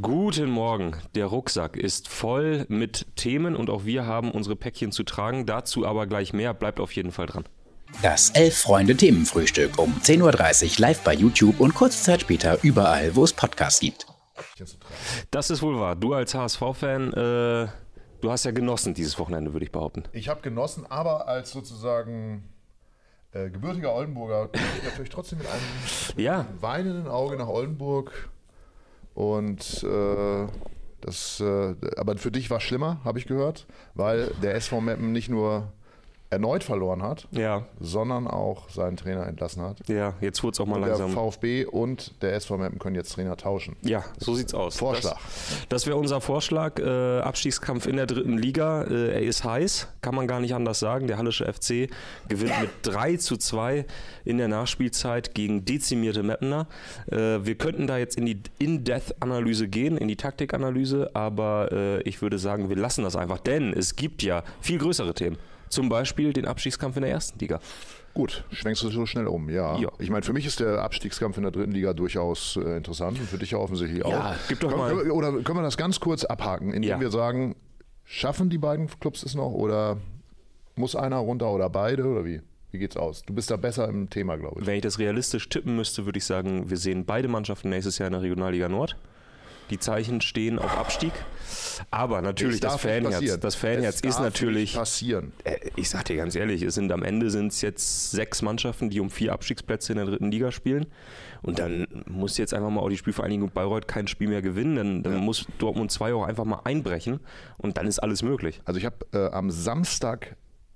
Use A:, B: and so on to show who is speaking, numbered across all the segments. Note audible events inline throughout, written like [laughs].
A: Guten Morgen. Der Rucksack ist voll mit Themen und auch wir haben unsere Päckchen zu tragen. Dazu aber gleich mehr. Bleibt auf jeden Fall dran.
B: Das Elf-Freunde-Themenfrühstück um 10.30 Uhr live bei YouTube und kurze Zeit später überall, wo es Podcasts gibt.
A: Das ist wohl wahr. Du als HSV-Fan, äh, du hast ja genossen dieses Wochenende, würde ich behaupten.
C: Ich habe genossen, aber als sozusagen äh, gebürtiger Oldenburger ich natürlich trotzdem mit einem
A: Ja.
C: weinenden Auge nach Oldenburg. Und äh, das, äh, aber für dich war es schlimmer, habe ich gehört, weil der SV Meppen nicht nur erneut verloren hat,
A: Ja,
C: sondern auch seinen Trainer entlassen hat.
A: ja, jetzt wurde es auch mal
C: Der
A: langsam.
C: VfB und der SV Meppen können jetzt Trainer tauschen.
A: Ja, so sieht's aus.
C: Vorschlag.
A: Das, das wäre unser Vorschlag. Äh, Abstiegskampf in der dritten Liga. Äh, er ist heiß, kann man gar nicht anders sagen. Der Hallische FC gewinnt mit 3 zu 2 in der Nachspielzeit gegen dezimierte Mappener. Äh, wir könnten da jetzt in die In-Depth-Analyse gehen, in die Taktikanalyse, aber äh, ich würde sagen, wir lassen das einfach, denn es gibt ja viel größere Themen. Zum Beispiel den Abstiegskampf in der ersten Liga.
C: Gut, schwenkst du so schnell um, ja.
A: Ja.
C: Ich meine, für mich ist der Abstiegskampf in der dritten Liga durchaus äh, interessant und für dich ja offensichtlich auch.
A: Ja, gib doch mal-
C: können- Oder können wir das ganz kurz abhaken, indem
A: Ja.
C: wir sagen, schaffen die beiden Clubs es noch oder muss einer runter oder beide oder wie? Wie geht's aus? Du bist da besser im Thema, glaube ich.
A: Wenn ich das realistisch tippen müsste, würde ich sagen, wir sehen beide Mannschaften nächstes Jahr in der Regionalliga Nord. Die Zeichen stehen auf Abstieg. Aber natürlich, das
C: nicht
A: Fanherz, das Fanherz ist natürlich.
C: passieren.
A: Äh, Ich sag dir ganz ehrlich, es sind am Ende sind es jetzt sechs Mannschaften, die um vier Abstiegsplätze in der dritten Liga spielen. Und dann muss jetzt einfach mal auch die Spielvereinigung Bayreuth kein Spiel mehr gewinnen. Dann, dann muss Dortmund 2 auch einfach mal einbrechen. Und dann ist alles möglich.
C: Also ich habe äh, am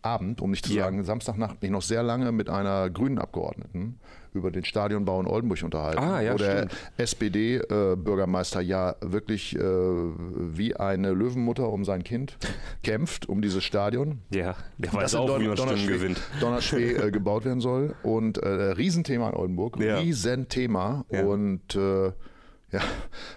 C: Samstagabend, um nicht zu
A: Ja.
C: sagen Samstagnacht, mich noch sehr lange mit einer grünen Abgeordneten über den Stadionbau in Oldenburg unterhalten,
A: Ah, ja,
C: wo der. SPD-Bürgermeister ja wirklich äh, wie eine Löwenmutter um sein Kind [laughs] kämpft, um dieses Stadion.
A: Ja, der weiß
C: in
A: auch,
C: Don-
A: wie man Stimmen
C: Donnerschweg-
A: gewinnt.
C: Donnerschweg äh, [laughs] gebaut werden soll. Und äh, Riesenthema in Oldenburg.
A: Ja.
C: Riesenthema.
A: Ja.
C: Und äh, ja,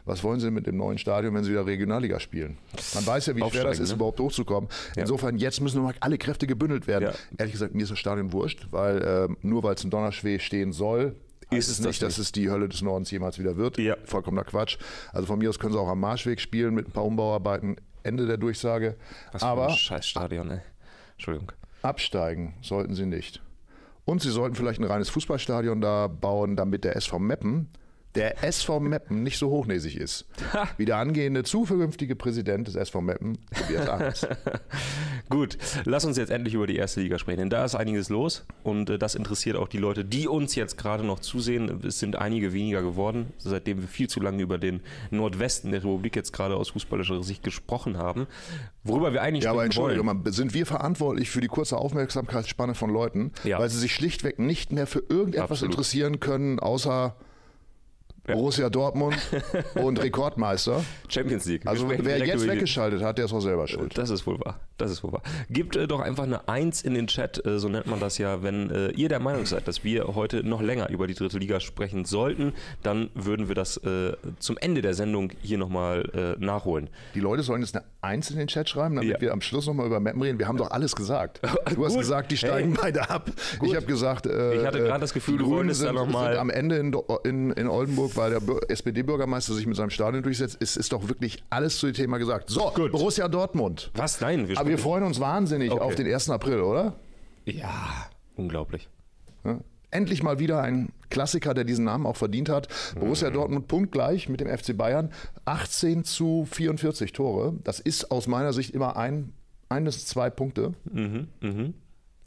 C: was wollen sie mit dem neuen Stadion, wenn sie wieder Regionalliga spielen? Man weiß ja, wie schwer das ist,
A: ne?
C: überhaupt hochzukommen. Insofern, jetzt müssen nochmal alle Kräfte gebündelt werden. Ehrlich gesagt, mir ist das Stadion wurscht, weil äh, nur weil es in Donnerschweg stehen soll, heißt
A: es
C: es
A: das
C: nicht, dass
A: nicht.
C: es die Hölle des Nordens jemals wieder wird.
A: Ja.
C: Vollkommener Quatsch. Also von mir aus können sie auch am Marschweg spielen mit ein paar Umbauarbeiten. Ende der Durchsage.
A: Was für
C: Aber
A: ein Scheißstadion, ey. Entschuldigung.
C: Absteigen sollten sie nicht. Und sie sollten vielleicht ein reines Fußballstadion da bauen, damit der SV Meppen, der SV Meppen nicht so hochnäsig ist. [laughs] Wie der angehende zukünftige Präsident des SV Meppen, Tobias Arns. [laughs]
A: Gut, lass uns jetzt endlich über die erste Liga sprechen, denn da ist einiges los und äh, das interessiert auch die Leute, die uns jetzt gerade noch zusehen. Es sind einige weniger geworden, seitdem wir viel zu lange über den Nordwesten der Republik jetzt gerade aus fußballischer Sicht gesprochen haben. Worüber wir eigentlich
C: Ja, aber
A: sprechen
C: Entschuldigung,
A: wollen.
C: mal, sind wir verantwortlich für die kurze Aufmerksamkeitsspanne von Leuten,
A: Ja.
C: weil sie sich schlichtweg nicht mehr für irgendetwas
A: Absolut.
C: interessieren können, außer Borussia Dortmund [laughs] und Rekordmeister.
A: Champions League. Wir
C: Also wer jetzt weggeschaltet hat, der ist auch selber schuld.
A: Das ist wohl wahr. Das ist wohl wahr. Gebt äh, doch einfach eine Eins in den Chat, äh, so nennt man das ja. Wenn äh, ihr der Meinung seid, dass wir heute noch länger über die dritte Liga sprechen sollten, dann würden wir das äh, zum Ende der Sendung hier nochmal äh, nachholen.
C: Die Leute sollen jetzt eine Eins in den Chat schreiben, damit
A: Ja.
C: wir am Schluss nochmal über Mappen reden. Wir haben doch alles gesagt. [laughs] Du hast
A: Gut.
C: gesagt, die steigen
A: Hey.
C: beide ab. Ich habe gesagt, äh,
A: Ich hatte gerade
C: äh,
A: das Gefühl,
C: die
A: du wolltest da
C: sind,
A: noch mal-
C: sind am Ende in, in, in Oldenburg, weil der Bür- SPD-Bürgermeister sich mit seinem Stadion durchsetzt. Es ist doch wirklich alles zu dem Thema gesagt. So,
A: Gut.
C: Borussia Dortmund.
A: Was? Nein, wir
C: Aber wir freuen uns wahnsinnig
A: Okay.
C: auf den 1. April, oder?
A: Ja, unglaublich.
C: Ja. Endlich mal wieder ein Klassiker, der diesen Namen auch verdient hat.
A: Mhm.
C: Borussia Dortmund punktgleich mit dem FC Bayern. 18 zu 44 Tore. Das ist aus meiner Sicht immer ein, ein bis zwei Punkte.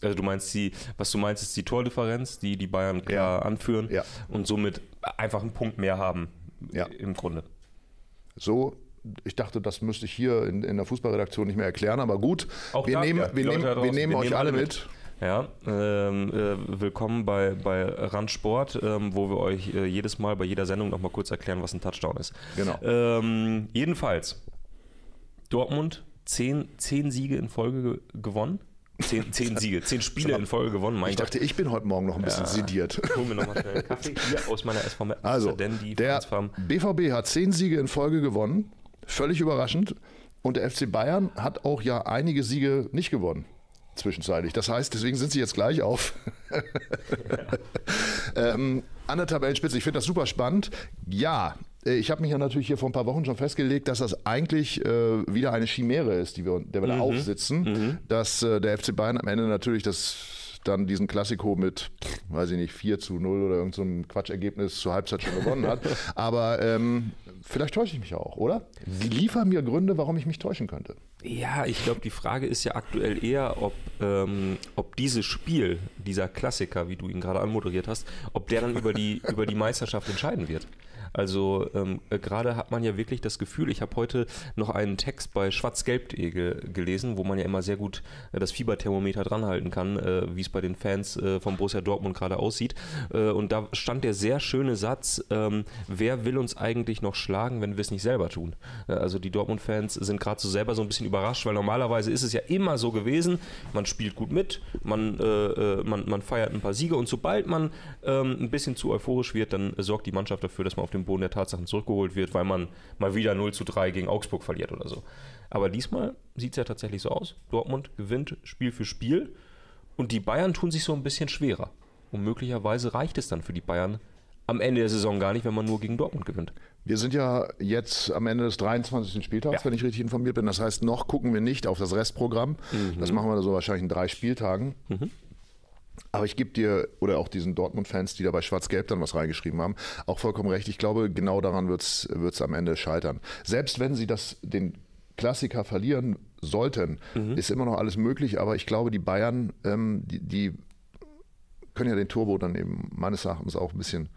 A: Also du meinst die, was du meinst, ist die Tordifferenz, die die Bayern klar
C: Ja.
A: anführen
C: Ja.
A: und somit einfach einen Punkt mehr haben
C: Ja.
A: im Grunde.
C: So, ich dachte, das müsste ich hier in, in der Fußballredaktion nicht mehr erklären, aber gut.
A: Auch
C: wir
A: da
C: nehmen,
A: die
C: wir nehmen,
A: da
C: wir
A: draußen,
C: nehmen
A: wir
C: euch
A: nehmen
C: alle
A: alle
C: mit.
A: Ja, ähm, äh, willkommen bei, bei Randsport, ähm, wo wir euch äh, jedes Mal bei jeder Sendung nochmal kurz erklären, was ein Touchdown ist.
C: Genau.
A: Ähm, jedenfalls, Dortmund, zehn, zehn Siege in Folge ge gewonnen. Zehn, zehn Siege, zehn Spiele in Folge gewonnen. Mein
C: Ich dachte, ich bin heute Morgen noch ein bisschen sediert.
A: Hol mir nochmal schnell einen Kaffee hier aus meiner SV Meppen.
C: Also,
A: denn die
C: der BVB hat zehn Siege in Folge gewonnen. Völlig überraschend. Und der FC Bayern hat auch ja einige Siege nicht gewonnen. Zwischenzeitlich. Das heißt, deswegen sind sie jetzt gleich auf. [laughs] ähm, an der Tabellenspitze. Ich finde das super spannend. Ja, ich habe mich ja natürlich hier vor ein paar Wochen schon festgelegt, dass das eigentlich äh, wieder eine Chimäre ist, die wir, der wir da
A: Mhm.
C: aufsitzen, dass äh, der FC Bayern am Ende natürlich das dann diesen Klassiko mit, weiß ich nicht, 4 zu 0 oder irgend so Quatschergebnis zur Halbzeit schon gewonnen hat. [laughs] Aber ähm, vielleicht täusche ich mich auch, oder? Sie liefern mir Gründe, warum ich mich täuschen könnte.
A: Ja, ich glaube, die Frage ist ja aktuell eher, ob, ähm, ob dieses Spiel, dieser Klassiker, wie du ihn gerade anmoderiert hast, ob der dann über die, über die Meisterschaft entscheiden wird. Also ähm, äh, gerade hat man ja wirklich das Gefühl, ich habe heute noch einen Text bei schwarzgelb.de ge gelesen, wo man ja immer sehr gut äh, das Fieberthermometer dranhalten kann, äh, wie es bei den Fans äh, von Borussia Dortmund gerade aussieht. Äh, und da stand der sehr schöne Satz, ähm, wer will uns eigentlich noch schlagen, wenn wir es nicht selber tun? Äh, also die Dortmund-Fans sind gerade so selber so ein bisschen überrascht, weil normalerweise ist es ja immer so gewesen, man spielt gut mit, man, man, man feiert ein paar Siege und sobald man ähm, ein bisschen zu euphorisch wird, dann sorgt die Mannschaft dafür, dass man auf den Boden der Tatsachen zurückgeholt wird, weil man mal wieder 0 zu 3 gegen Augsburg verliert oder so. Aber diesmal sieht es ja tatsächlich so aus. Dortmund gewinnt Spiel für Spiel und die Bayern tun sich so ein bisschen schwerer. Und möglicherweise reicht es dann für die Bayern am Ende der Saison gar nicht, wenn man nur gegen Dortmund gewinnt.
C: Wir sind ja jetzt am Ende des 23. Spieltags,
A: Ja.
C: wenn ich richtig informiert bin. Das heißt, noch gucken wir nicht auf das Restprogramm. Das machen wir so wahrscheinlich in drei Spieltagen. Aber ich gebe dir, oder auch diesen Dortmund-Fans, die da bei Schwarz-Gelb dann was reingeschrieben haben, auch vollkommen recht. Ich glaube, genau daran wird es am Ende scheitern. Selbst wenn sie das, den Klassiker verlieren sollten, ist immer noch alles möglich. Aber ich glaube, die Bayern, ähm, die, die können ja den Turbo dann eben meines Erachtens auch ein bisschen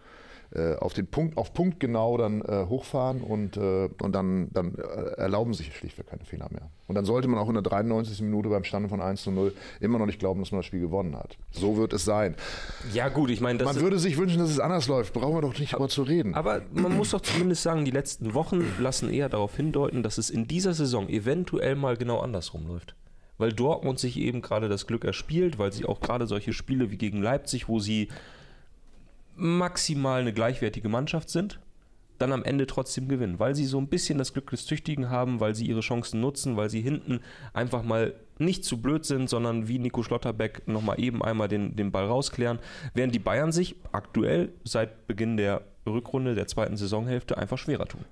C: äh, auf den Punkt, auf Punkt genau dann äh, hochfahren und, äh, und dann, dann äh, erlauben sich schlichtweg keine Fehler mehr. Und dann sollte man auch in der 93. Minute beim Stande von 1 zu 0 immer noch nicht glauben, dass man das Spiel gewonnen hat. So wird es sein.
A: Ja gut, ich meine,
C: Man würde sich wünschen, dass es anders läuft. Brauchen wir doch nicht drüber zu reden.
A: Aber man muss doch zumindest sagen, die letzten Wochen lassen eher darauf hindeuten, dass es in dieser Saison eventuell mal genau andersrum läuft. Weil Dortmund sich eben gerade das Glück erspielt, weil sie auch gerade solche Spiele wie gegen Leipzig, wo sie maximal eine gleichwertige Mannschaft sind, dann am Ende trotzdem gewinnen. Weil sie so ein bisschen das Glück des Tüchtigen haben, weil sie ihre Chancen nutzen, weil sie hinten einfach mal nicht zu blöd sind, sondern wie Nico Schlotterbeck nochmal eben einmal den, den Ball rausklären, während die Bayern sich aktuell seit Beginn der Rückrunde der zweiten Saisonhälfte einfach schwerer tun.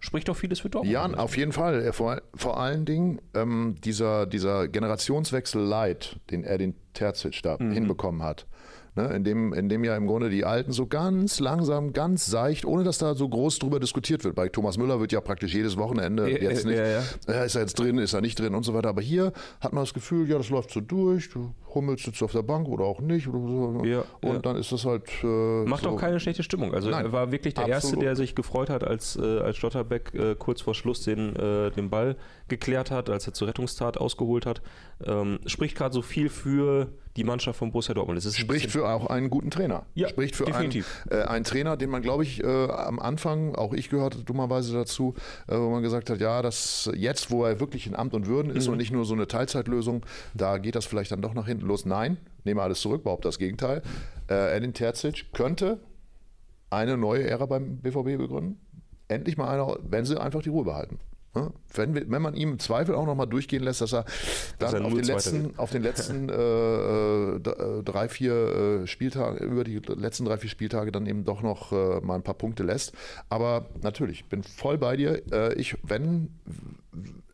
A: Spricht doch vieles für Dortmund.
C: Ja, auf jeden Fall. Vor, vor allen Dingen ähm, dieser, dieser Generationswechsel Leid, den Edin Terzic da
A: Mhm.
C: hinbekommen hat. Ne, in, dem, in dem ja im Grunde die Alten so ganz langsam, ganz seicht, ohne dass da so groß drüber diskutiert wird. Bei Thomas Müller wird ja praktisch jedes Wochenende
A: Ja,
C: jetzt nicht,
A: ja, ja.
C: äh, ist er jetzt drin, ist er nicht drin und so weiter. Aber hier hat man das Gefühl, ja, das läuft so durch, du Hummels sitzt auf der Bank oder auch nicht. Oder so.
A: Ja,
C: und
A: ja.
C: dann ist das halt. Äh,
A: Macht
C: so.
A: auch keine schlechte Stimmung. Also
C: Nein,
A: er war wirklich der Erste,
C: absolut.
A: der sich gefreut hat, als, äh, als Stotterbeck äh, kurz vor Schluss den, äh, den Ball geklärt hat, als er zur Rettungstat ausgeholt hat. Ähm, spricht gerade so viel für die Mannschaft von Borussia Dortmund. Es
C: Spricht für auch einen guten Trainer.
A: Ja,
C: Spricht für einen,
A: definitiv.
C: äh, einen Trainer, den man, glaube ich, äh, am Anfang, auch ich gehörte dummerweise dazu, äh, wo man gesagt hat, ja, das jetzt, wo er wirklich in Amt und Würden ist
A: Mhm.
C: und nicht nur so eine Teilzeitlösung, da geht das vielleicht dann doch nach hinten los. Nein, nehme alles zurück, behaupte das Gegenteil. Äh, Edin Terzic könnte eine neue Ära beim BVB begründen. Endlich mal einer, wenn sie einfach die Ruhe behalten. Wenn, wir- wenn man ihm im Zweifel auch noch mal durchgehen lässt, dass er dann
A: er
C: auf, den letzten, auf den letzten [laughs] äh, drei, vier äh, Spieltage, über die letzten drei, vier Spieltage dann eben doch noch äh, mal ein paar Punkte lässt. Aber natürlich, bin voll bei dir. Äh, ich, wenn,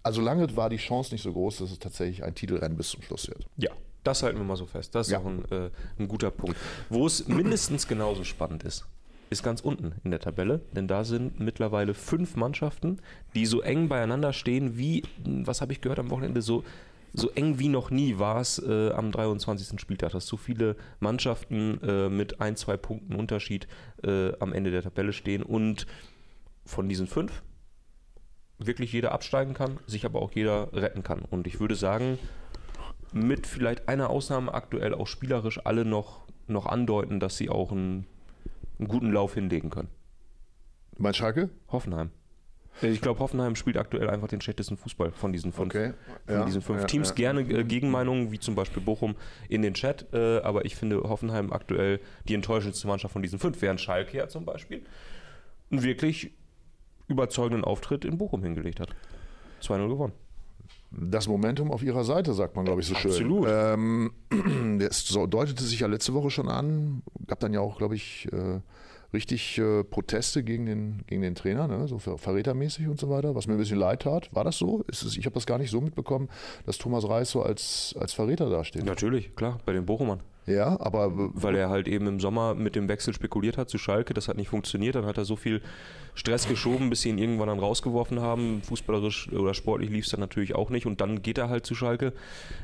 C: also lange war die Chance nicht so groß, dass es tatsächlich ein Titelrennen bis zum Schluss wird.
A: Ja, das halten wir mal so fest. Das ist
C: Ja.
A: auch ein, äh, ein guter Punkt. Wo es mindestens genauso spannend ist, ist ganz unten in der Tabelle, denn da sind mittlerweile fünf Mannschaften, die so eng beieinander stehen wie, was habe ich gehört am Wochenende, so, so eng wie noch nie war es äh, am 23. Spieltag, dass so viele Mannschaften äh, mit ein, zwei Punkten Unterschied äh, am Ende der Tabelle stehen und von diesen fünf wirklich jeder absteigen kann, sich aber auch jeder retten kann. Und ich würde sagen, mit vielleicht einer Ausnahme aktuell auch spielerisch alle noch, noch andeuten, dass sie auch einen, einen guten Lauf hinlegen können.
C: Mein Schalke?
A: Hoffenheim. Ich glaube, Hoffenheim spielt aktuell einfach den schlechtesten Fußball von diesen fünf,
C: Okay.
A: von
C: Ja,
A: diesen fünf
C: ja,
A: Teams.
C: ja.
A: Gerne äh, Gegenmeinungen, wie zum Beispiel Bochum, in den Chat. Äh, aber ich finde Hoffenheim aktuell die enttäuschendste Mannschaft von diesen fünf, während Schalke ja zum Beispiel einen wirklich überzeugenden Auftritt in Bochum hingelegt hat. 2-0 gewonnen.
C: Das Momentum auf ihrer Seite, sagt man, glaube ich, so
A: Absolut.
C: schön. Ähm, [clears throat] das so- deutete sich ja letzte Woche schon an. Gab dann ja auch, glaube ich, äh, richtig äh, Proteste gegen den, gegen den Trainer, ne? so ver verrätermäßig und so weiter, was mir ein bisschen leid tat. War das so? Ist es, ich habe das gar nicht so mitbekommen, dass Thomas Reis so als, als Verräter dasteht.
A: Natürlich, klar, bei den Bochumern.
C: Ja, aber.
A: Weil er halt eben im Sommer mit dem Wechsel spekuliert hat zu Schalke, das hat nicht funktioniert, dann hat er so viel Stress geschoben, bis sie ihn irgendwann dann rausgeworfen haben. Fußballerisch oder sportlich lief es dann natürlich auch nicht und dann geht er halt zu Schalke,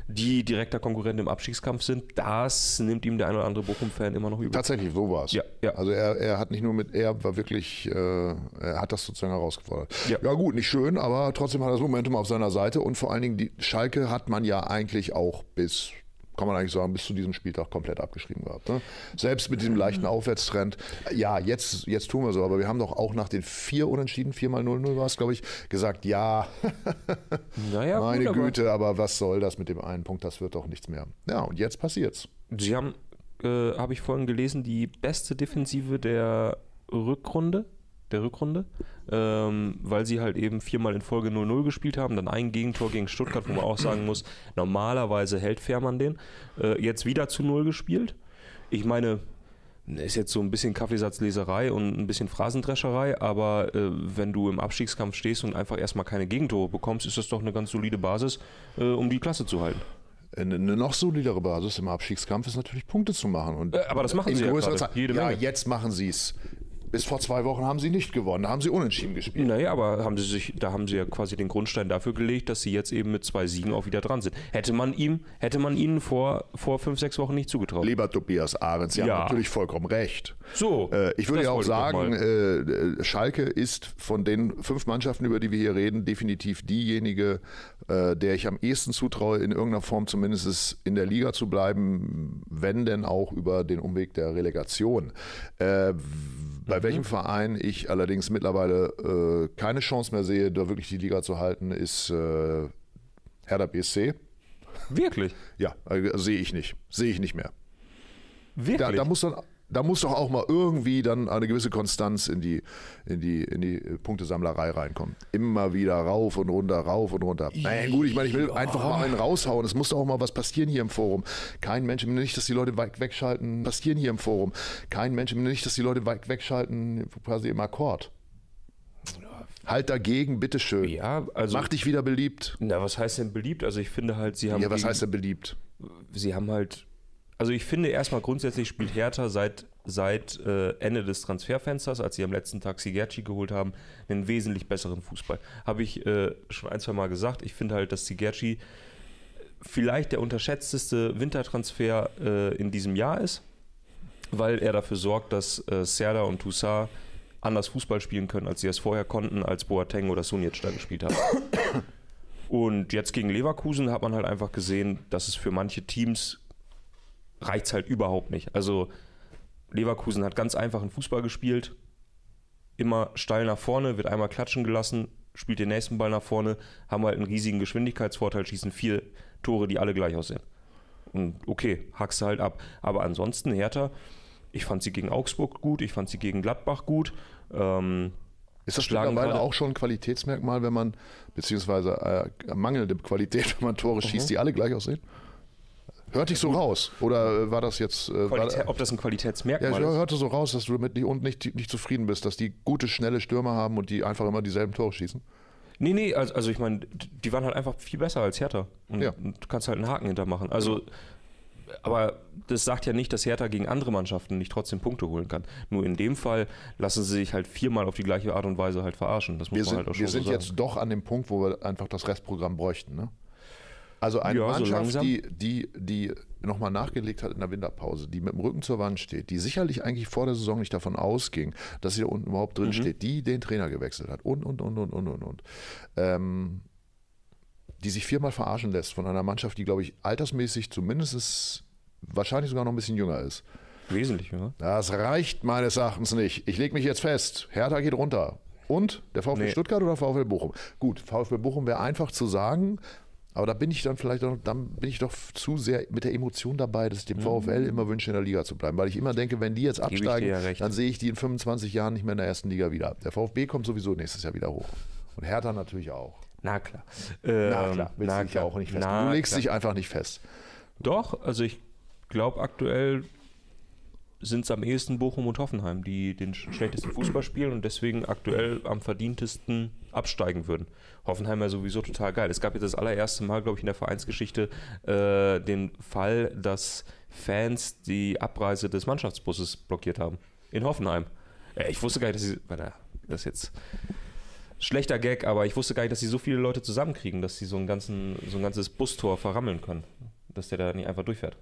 A: die direkter Konkurrent im Abstiegskampf sind. Das nimmt ihm der ein oder andere Bochum-Fan immer noch übel.
C: Tatsächlich, so war es.
A: Ja, ja.
C: Also er, er hat nicht nur mit, er war wirklich, äh, er hat das sozusagen herausgefordert.
A: Ja.
C: ja gut, nicht schön, aber trotzdem hat er das Momentum auf seiner Seite und vor allen Dingen die Schalke hat man ja eigentlich auch bis kann man eigentlich sagen, bis zu diesem Spieltag komplett abgeschrieben gehabt. Ne? Selbst mit diesem leichten Aufwärtstrend. Ja, jetzt, jetzt tun wir so, aber wir haben doch auch nach den vier Unentschieden, viermal 0-0 war es, glaube ich, gesagt, ja, [laughs]
A: Naja,
C: meine
A: gut, aber-
C: Güte, aber was soll das mit dem einen Punkt, das wird doch nichts mehr. Ja, und jetzt passiert's.
A: Sie haben, äh, habe ich vorhin gelesen, die beste Defensive der Rückrunde, der Rückrunde, ähm, weil sie halt eben viermal in Folge 0-0 gespielt haben, dann ein Gegentor gegen Stuttgart, wo man auch sagen muss, normalerweise hält Fährmann den, äh, jetzt wieder zu 0 gespielt. Ich meine, ist jetzt so ein bisschen Kaffeesatzleserei und ein bisschen Phrasendrescherei, aber äh, wenn du im Abstiegskampf stehst und einfach erstmal keine Gegentore bekommst, ist das doch eine ganz solide Basis, äh, um die Klasse zu halten.
C: Eine noch solidere Basis im Abstiegskampf ist natürlich Punkte zu machen. Und
A: Äh, aber das machen sie ja gerade. Jede
C: ja,
A: Menge.
C: jetzt machen sie es. Bis vor zwei Wochen haben sie nicht gewonnen, da haben sie unentschieden gespielt.
A: Naja, aber haben sie sich, da haben sie ja quasi den Grundstein dafür gelegt, dass sie jetzt eben mit zwei Siegen auch wieder dran sind. Hätte man ihm, hätte man ihnen vor, vor fünf, sechs Wochen nicht zugetraut.
C: Lieber Tobias Ahrens, Sie
A: Ja.
C: haben natürlich vollkommen recht.
A: So,
C: Äh, ich würde ja auch sagen, äh, Schalke ist von den fünf Mannschaften, über die wir hier reden, definitiv diejenige, äh, der ich am ehesten zutraue, in irgendeiner Form zumindest in der Liga zu bleiben, wenn denn auch über den Umweg der Relegation. Äh, bei welchem Verein ich allerdings mittlerweile äh, keine Chance mehr sehe, da wirklich die Liga zu halten, ist äh, Hertha BSC.
A: Wirklich?
C: Ja, äh, sehe ich nicht. Sehe ich nicht mehr.
A: Wirklich?
C: Da, da muss dann, da muss doch auch mal irgendwie dann eine gewisse Konstanz in die, in die, in die Punktesammlerei reinkommen. Immer wieder rauf und runter, rauf und runter. Naja, gut, ich meine, ich will einfach mal einen raushauen. Es muss doch auch mal was passieren hier im Forum. Kein Mensch, nicht, dass die Leute weit wegschalten, passieren hier im Forum. Kein Mensch, nicht, dass die Leute weit wegschalten, quasi im Akkord. Halt dagegen, bitteschön.
A: ja, also.
C: Mach dich wieder beliebt.
A: na, was heißt denn beliebt? Also ich finde halt, sie haben.
C: Ja, was heißt denn beliebt?
A: sie haben halt, also ich finde erstmal grundsätzlich spielt Hertha seit, seit äh, Ende des Transferfensters, als sie am letzten Tag Sigerci geholt haben, einen wesentlich besseren Fußball. Habe ich äh, schon ein, zwei Mal gesagt. Ich finde halt, dass Sigerci vielleicht der unterschätzteste Wintertransfer äh, in diesem Jahr ist, weil er dafür sorgt, dass äh, Serda und Toussaint anders Fußball spielen können, als sie es vorher konnten, als Boateng oder Sunic da gespielt haben. Und jetzt gegen Leverkusen hat man halt einfach gesehen, dass es für manche Teams reicht halt überhaupt nicht. Also Leverkusen hat ganz einfachen Fußball gespielt, immer steil nach vorne, wird einmal klatschen gelassen, spielt den nächsten Ball nach vorne, haben halt einen riesigen Geschwindigkeitsvorteil, schießen vier Tore, die alle gleich aussehen. Und okay, hackst du halt ab. Aber ansonsten Hertha, ich fand sie gegen Augsburg gut, ich fand sie gegen Gladbach gut. Ähm,
C: Ist das mittlerweile auch schon ein Qualitätsmerkmal, wenn man, beziehungsweise äh, mangelnde Qualität, [laughs] wenn man Tore schießt, die alle gleich aussehen? Hört dich so raus? Oder äh, war das jetzt. Äh, war, ja,
A: ob das ein Qualitätsmerkmal
C: ich
A: ist?
C: hörte so raus, dass du damit nicht, und nicht, nicht zufrieden bist, dass die gute, schnelle Stürmer haben und die einfach immer dieselben Tore schießen.
A: Nee, nee, also, also ich meine, die waren halt einfach viel besser als Hertha. Und,
C: Ja.
A: und du kannst halt einen Haken hintermachen. Also, aber das sagt ja nicht, dass Hertha gegen andere Mannschaften nicht trotzdem Punkte holen kann. Nur in dem Fall lassen sie sich halt viermal auf die gleiche Art und Weise halt verarschen. Das muss
C: Wir
A: man
C: sind,
A: halt auch schon
C: wir
A: so
C: sind
A: sagen.
C: jetzt doch an dem Punkt, wo wir einfach das Restprogramm bräuchten. Ne? Also eine
A: Ja, so
C: Mannschaft,
A: langsam.
C: die, die, die nochmal nachgelegt hat in der Winterpause, die mit dem Rücken zur Wand steht, die sicherlich eigentlich vor der Saison nicht davon ausging, dass sie da unten überhaupt
A: Mhm.
C: drin steht, die den Trainer gewechselt hat und, und, und, und, und, und, und. Ähm, die sich viermal verarschen lässt von einer Mannschaft, die, glaube ich, altersmäßig zumindest wahrscheinlich sogar noch ein bisschen jünger ist.
A: Wesentlich, ja.
C: Das reicht meines Erachtens nicht. Ich lege mich jetzt fest. Hertha geht runter. Und der VfB
A: Nee.
C: Stuttgart oder VfL Bochum? Gut, VfL Bochum wäre einfach zu sagen, aber da bin ich dann vielleicht auch, dann bin ich doch zu sehr mit der Emotion dabei, dass ich dem VfL immer wünsche, in der Liga zu bleiben. Weil ich immer denke, wenn die jetzt
A: Mhm.
C: absteigen,
A: ja
C: dann sehe ich die in 25 Jahren nicht mehr in der ersten Liga wieder. Der VfB kommt sowieso nächstes Jahr wieder hoch. Und Hertha natürlich auch.
A: Na klar.
C: Na
A: Ähm,
C: klar, willst
A: na
C: du dich ja
A: klar.
C: auch nicht fest.
A: Na
C: du legst
A: klar.
C: dich einfach nicht fest.
A: Doch, also ich glaube aktuell sind es am ehesten Bochum und Hoffenheim, die den schlechtesten Fußball spielen und deswegen aktuell am verdientesten absteigen würden. Hoffenheim ja sowieso total geil. Es gab jetzt das allererste Mal, glaube ich, in der Vereinsgeschichte äh, den Fall, dass Fans die Abreise des Mannschaftsbusses blockiert haben. In Hoffenheim. Äh, ich wusste gar nicht, dass sie. Das ist jetzt schlechter Gag, aber ich wusste gar nicht, dass sie so viele Leute zusammenkriegen, dass sie so ein, ganzen, so ein ganzes Bustor verrammeln können. Dass der da nicht einfach durchfährt.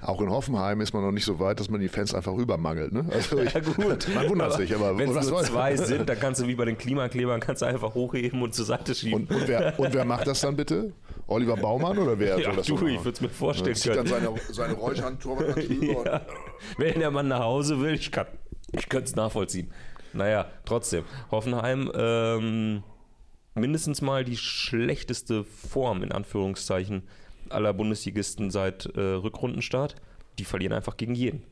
C: Auch in Hoffenheim ist man noch nicht so weit, dass man die Fans einfach rübermangelt. Ne? Also ich,
A: Ja, gut. [laughs]
C: Man wundert
A: Aber
C: sich, aber
A: wenn es nur zwei sind, [laughs] dann kannst du wie bei den Klimaklebern kannst du einfach hochheben und zur Seite schieben.
C: Und, und, wer, und wer macht das dann bitte? Oliver Baumann oder wer
A: ja, du,
C: so
A: ich würde es mir vorstellen
C: Zieht dann
A: können.
C: seine, seine drüber
A: Ja. Wenn der Mann nach Hause will, ich kann ich es nachvollziehen. Naja, trotzdem. Hoffenheim, ähm, mindestens mal die schlechteste Form, in Anführungszeichen, aller Bundesligisten seit äh, Rückrundenstart. Die verlieren einfach gegen jeden.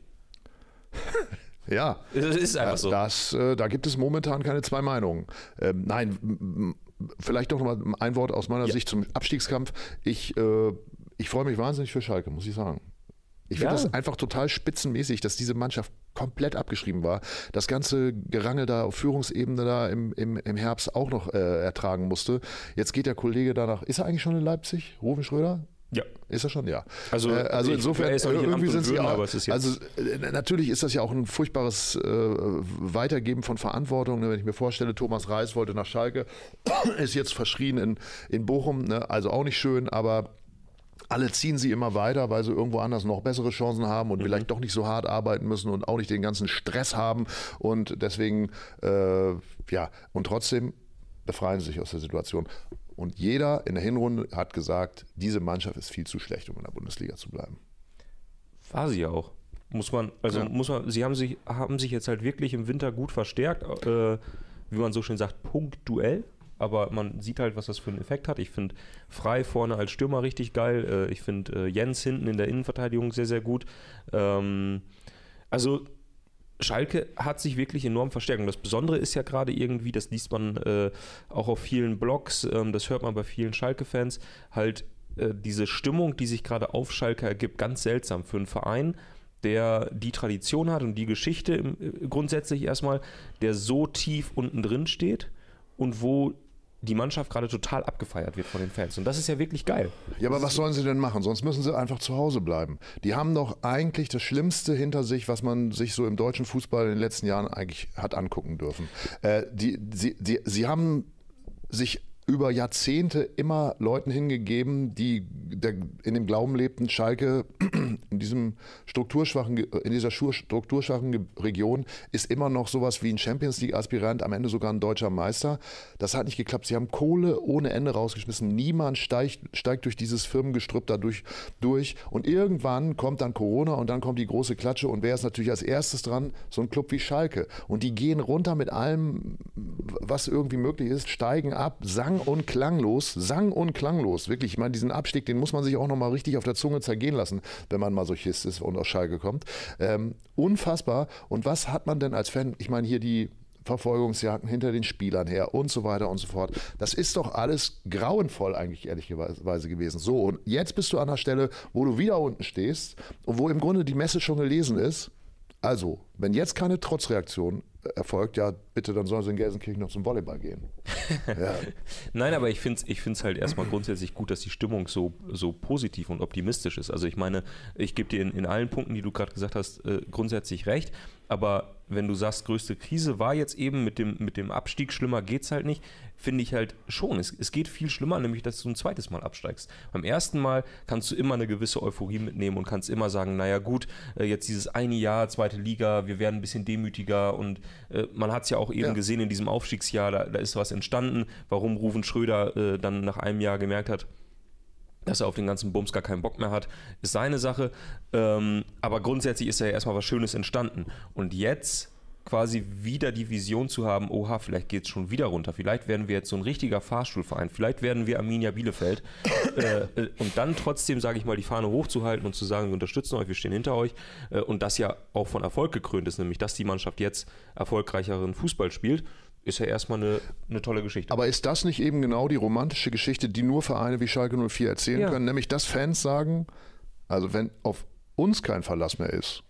A: [laughs]
C: ja.
A: Es ist einfach so.
C: Das, äh, da gibt es momentan keine zwei Meinungen. Ähm, nein, vielleicht doch noch mal ein Wort aus meiner
A: Ja.
C: Sicht zum Abstiegskampf. Ich, äh, ich freue mich wahnsinnig für Schalke, muss ich sagen. Ich finde
A: Ja.
C: das einfach total spitzenmäßig, dass diese Mannschaft komplett abgeschrieben war. Das ganze Gerangel da auf Führungsebene da im, im, im Herbst auch noch äh, ertragen musste. Jetzt geht der Kollege danach. Ist er eigentlich schon in Leipzig? Rufen Schröder?
A: Ja.
C: Ist er schon, ja.
A: Also,
C: äh, also insofern,
A: er in
C: irgendwie sind sie
A: jetzt-
C: also äh, natürlich ist das ja auch ein furchtbares äh, Weitergeben von Verantwortung. Ne? Wenn ich mir vorstelle, Thomas Reis wollte nach Schalke, [coughs] ist jetzt verschrien in, in Bochum, ne? also auch nicht schön, aber alle ziehen sie immer weiter, weil sie irgendwo anders noch bessere Chancen haben und vielleicht doch nicht so hart arbeiten müssen und auch nicht den ganzen Stress haben. Und deswegen, äh, ja, und trotzdem befreien sie sich aus der Situation. Und jeder in der Hinrunde hat gesagt, diese Mannschaft ist viel zu schlecht, um in der Bundesliga zu bleiben.
A: War sie ja auch. Muss man, also
C: Ja.
A: muss man, sie haben sich, haben sich jetzt halt wirklich im Winter gut verstärkt, äh, wie man so schön sagt, punktuell. Aber man sieht halt, was das für einen Effekt hat. Ich finde Frei vorne als Stürmer richtig geil. Äh, ich finde äh, Jens hinten in der Innenverteidigung sehr, sehr gut. Ähm, also Schalke hat sich wirklich enorm verstärkt. Und das Besondere ist ja gerade irgendwie, das liest man äh, auch auf vielen Blogs, ähm, das hört man bei vielen Schalke-Fans, halt äh, diese Stimmung, die sich gerade auf Schalke ergibt, ganz seltsam für einen Verein, der die Tradition hat und die Geschichte im, äh, grundsätzlich erstmal, der so tief unten drin steht und wo die Mannschaft gerade total abgefeiert wird von den Fans. Und das ist ja wirklich geil.
C: Ja, aber was sollen sie denn machen? Sonst müssen sie einfach zu Hause bleiben. Die haben doch eigentlich das Schlimmste hinter sich, was man sich so im deutschen Fußball in den letzten Jahren eigentlich hat angucken dürfen. Äh, die, sie, die, sie haben sich über Jahrzehnte immer Leuten hingegeben, die in dem Glauben lebten, Schalke [clears throat] in diesem strukturschwachen, in dieser strukturschwachen Region ist immer noch sowas wie ein Champions League Aspirant, am Ende sogar ein deutscher Meister. Das hat nicht geklappt. Sie haben Kohle ohne Ende rausgeschmissen. Niemand steigt, steigt durch dieses Firmengestrüpp dadurch durch. Und irgendwann kommt dann Corona und dann kommt die große Klatsche. Und wer ist natürlich als erstes dran? So ein Club wie Schalke. Und die gehen runter mit allem, was irgendwie möglich ist, steigen ab, sang und klanglos, sang und klanglos. Wirklich, ich meine, diesen Abstieg, den muss man sich auch nochmal richtig auf der Zunge zergehen lassen, wenn man Masochist ist und aus Schalke kommt. Ähm, unfassbar. Und was hat man denn als Fan? Ich meine, hier die Verfolgungsjagden hinter den Spielern her und so weiter und so fort. Das ist doch alles grauenvoll eigentlich ehrlicherweise gewesen. So, und jetzt bist du an der Stelle, wo du wieder unten stehst und wo im Grunde die Messe schon gelesen ist. Also, wenn jetzt keine Trotzreaktion erfolgt, ja, bitte, dann sollen sie in Gelsenkirchen noch zum Volleyball gehen. [laughs] Ja,
A: Nein, aber ich finde es ich find's halt erstmal grundsätzlich gut, dass die Stimmung so, so positiv und optimistisch ist. Also ich meine, ich gebe dir in, in allen Punkten, die du gerade gesagt hast, äh, grundsätzlich recht. Aber wenn du sagst, größte Krise war jetzt eben mit dem, mit dem Abstieg, schlimmer geht's halt nicht, finde ich halt schon. Es, es geht viel schlimmer, nämlich dass du ein zweites Mal absteigst. Beim ersten Mal kannst du immer eine gewisse Euphorie mitnehmen und kannst immer sagen, naja gut, äh, jetzt dieses eine Jahr, zweite Liga, wir werden ein bisschen demütiger und äh, man hat es ja auch eben
C: Ja.
A: gesehen in diesem Aufstiegsjahr, da, da ist was entstanden, warum Ruven Schröder äh, dann nach einem Jahr gemerkt hat, dass er auf den ganzen Bums gar keinen Bock mehr hat, ist seine Sache. Ähm, aber grundsätzlich ist ja erstmal was Schönes entstanden. Und jetzt quasi wieder die Vision zu haben, oha, vielleicht geht es schon wieder runter, vielleicht werden wir jetzt so ein richtiger Fahrstuhlverein, vielleicht werden wir Arminia Bielefeld [laughs] äh, äh, und dann trotzdem, sage ich mal, die Fahne hochzuhalten und zu sagen, wir unterstützen euch, wir stehen hinter euch äh, und das ja auch von Erfolg gekrönt ist, nämlich dass die Mannschaft jetzt erfolgreicheren Fußball spielt, ist ja erstmal eine, eine tolle Geschichte.
C: Aber ist das nicht eben genau die romantische Geschichte, die nur Vereine wie Schalke 04 erzählen
A: Ja.
C: können? Nämlich, dass Fans sagen, also wenn auf uns kein Verlass mehr ist,